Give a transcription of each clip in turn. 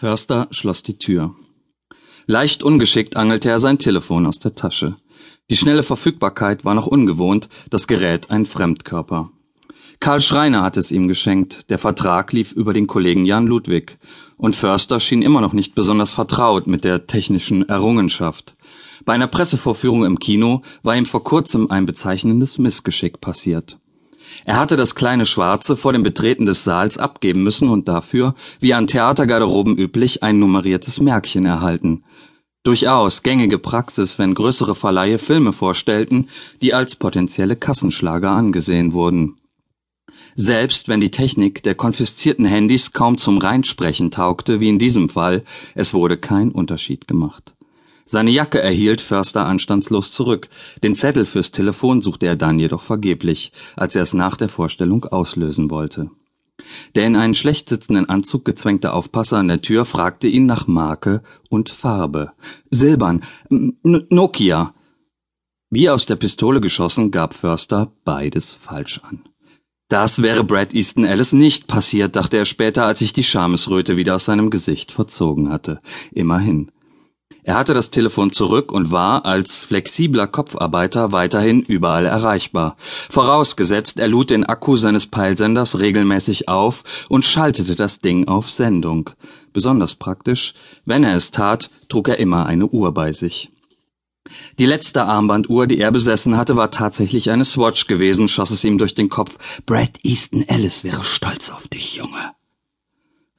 Förster schloss die Tür. Leicht ungeschickt angelte er sein Telefon aus der Tasche. Die schnelle Verfügbarkeit war noch ungewohnt, das Gerät ein Fremdkörper. Karl Schreiner hatte es ihm geschenkt, der Vertrag lief über den Kollegen Jan Ludwig, und Förster schien immer noch nicht besonders vertraut mit der technischen Errungenschaft. Bei einer Pressevorführung im Kino war ihm vor kurzem ein bezeichnendes Missgeschick passiert. Er hatte das kleine Schwarze vor dem Betreten des Saals abgeben müssen und dafür, wie an Theatergarderoben üblich, ein nummeriertes Märkchen erhalten. Durchaus gängige Praxis, wenn größere Verleihe Filme vorstellten, die als potenzielle Kassenschlager angesehen wurden. Selbst wenn die Technik der konfiszierten Handys kaum zum Reinsprechen taugte, wie in diesem Fall, es wurde kein Unterschied gemacht. Seine Jacke erhielt Förster anstandslos zurück. Den Zettel fürs Telefon suchte er dann jedoch vergeblich, als er es nach der Vorstellung auslösen wollte. Der in einen schlecht sitzenden Anzug gezwängte Aufpasser an der Tür fragte ihn nach Marke und Farbe. Silbern. N Nokia. Wie aus der Pistole geschossen gab Förster beides falsch an. Das wäre Brad Easton Ellis nicht passiert, dachte er später, als sich die Schamesröte wieder aus seinem Gesicht verzogen hatte. Immerhin. Er hatte das Telefon zurück und war als flexibler Kopfarbeiter weiterhin überall erreichbar. Vorausgesetzt, er lud den Akku seines Peilsenders regelmäßig auf und schaltete das Ding auf Sendung. Besonders praktisch, wenn er es tat, trug er immer eine Uhr bei sich. Die letzte Armbanduhr, die er besessen hatte, war tatsächlich eine Swatch gewesen, schoss es ihm durch den Kopf. Brad Easton Ellis wäre stolz auf dich, Junge.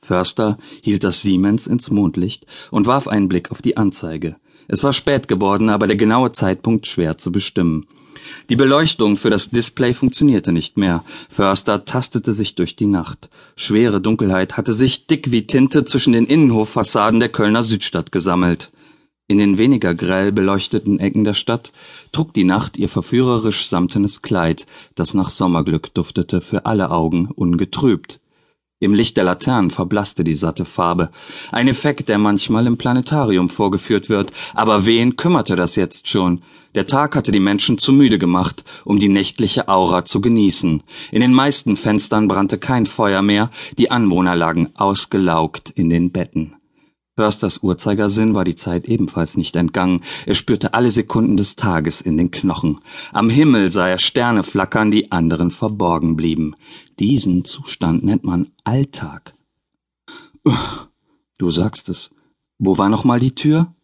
Förster hielt das Siemens ins Mondlicht und warf einen Blick auf die Anzeige. Es war spät geworden, aber der genaue Zeitpunkt schwer zu bestimmen. Die Beleuchtung für das Display funktionierte nicht mehr. Förster tastete sich durch die Nacht. Schwere Dunkelheit hatte sich dick wie Tinte zwischen den Innenhoffassaden der Kölner Südstadt gesammelt. In den weniger grell beleuchteten Ecken der Stadt trug die Nacht ihr verführerisch samtenes Kleid, das nach Sommerglück duftete, für alle Augen ungetrübt. Im Licht der Laternen verblasste die satte Farbe, ein Effekt, der manchmal im Planetarium vorgeführt wird, aber wen kümmerte das jetzt schon? Der Tag hatte die Menschen zu müde gemacht, um die nächtliche Aura zu genießen. In den meisten Fenstern brannte kein Feuer mehr, die Anwohner lagen ausgelaugt in den Betten. Försters Uhrzeigersinn war die Zeit ebenfalls nicht entgangen. Er spürte alle Sekunden des Tages in den Knochen. Am Himmel sah er Sterne flackern, die anderen verborgen blieben. Diesen Zustand nennt man Alltag. Du sagst es. Wo war noch mal die Tür?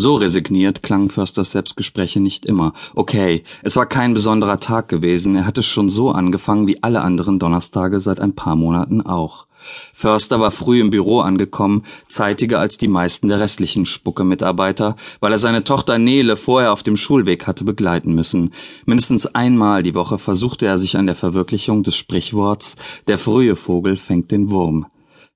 So resigniert klangen Försters Selbstgespräche nicht immer. Okay, es war kein besonderer Tag gewesen, er hatte schon so angefangen wie alle anderen Donnerstage seit ein paar Monaten auch. Förster war früh im Büro angekommen, zeitiger als die meisten der restlichen Spucke-Mitarbeiter, weil er seine Tochter Nele vorher auf dem Schulweg hatte begleiten müssen. Mindestens einmal die Woche versuchte er sich an der Verwirklichung des Sprichworts Der frühe Vogel fängt den Wurm.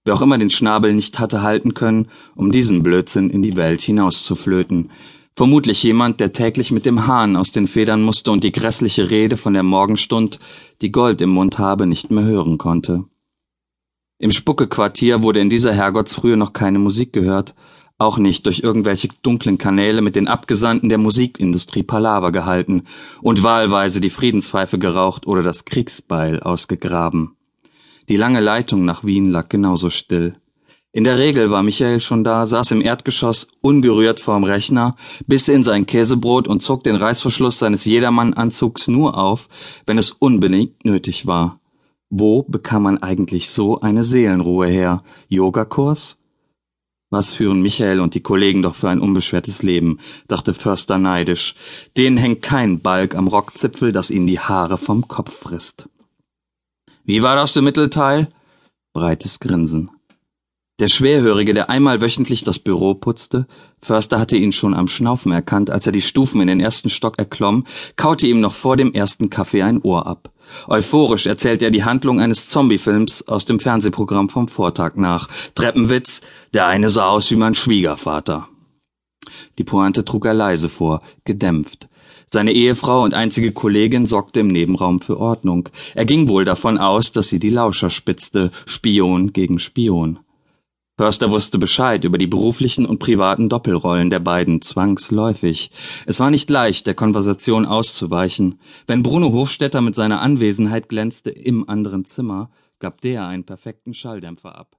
Wer auch immer den Schnabel nicht hatte halten können, um diesen Blödsinn in die Welt hinauszuflöten. Vermutlich jemand, der täglich mit dem Hahn aus den Federn musste und die grässliche Rede von der Morgenstund, die Gold im Mund habe, nicht mehr hören konnte. Im Spucke-Quartier wurde in dieser Herrgottsfrühe noch keine Musik gehört, auch nicht durch irgendwelche dunklen Kanäle mit den Abgesandten der Musikindustrie Palaver gehalten und wahlweise die Friedenspfeife geraucht oder das Kriegsbeil ausgegraben. Die lange Leitung nach Wien lag genauso still. In der Regel war Michael schon da, saß im Erdgeschoss ungerührt vorm Rechner, biss in sein Käsebrot und zog den Reißverschluss seines Jedermannanzugs nur auf, wenn es unbedingt nötig war. Wo bekam man eigentlich so eine Seelenruhe her? Yogakurs? Was führen Michael und die Kollegen doch für ein unbeschwertes Leben, dachte Förster neidisch. Denen hängt kein Balg am Rockzipfel, das ihnen die Haare vom Kopf frisst. Wie war das im Mittelteil? Breites Grinsen. Der Schwerhörige, der einmal wöchentlich das Büro putzte, Förster hatte ihn schon am Schnaufen erkannt, als er die Stufen in den ersten Stock erklomm, kaute ihm noch vor dem ersten Kaffee ein Ohr ab. Euphorisch erzählt er die Handlung eines Zombiefilms aus dem Fernsehprogramm vom Vortag nach. Treppenwitz, der eine sah aus wie mein Schwiegervater. Die Pointe trug er leise vor, gedämpft. Seine Ehefrau und einzige Kollegin sorgte im Nebenraum für Ordnung. Er ging wohl davon aus, dass sie die Lauscher spitzte, Spion gegen Spion. Förster wusste Bescheid über die beruflichen und privaten Doppelrollen der beiden zwangsläufig. Es war nicht leicht, der Konversation auszuweichen. Wenn Bruno Hofstetter mit seiner Anwesenheit glänzte im anderen Zimmer, gab der einen perfekten Schalldämpfer ab.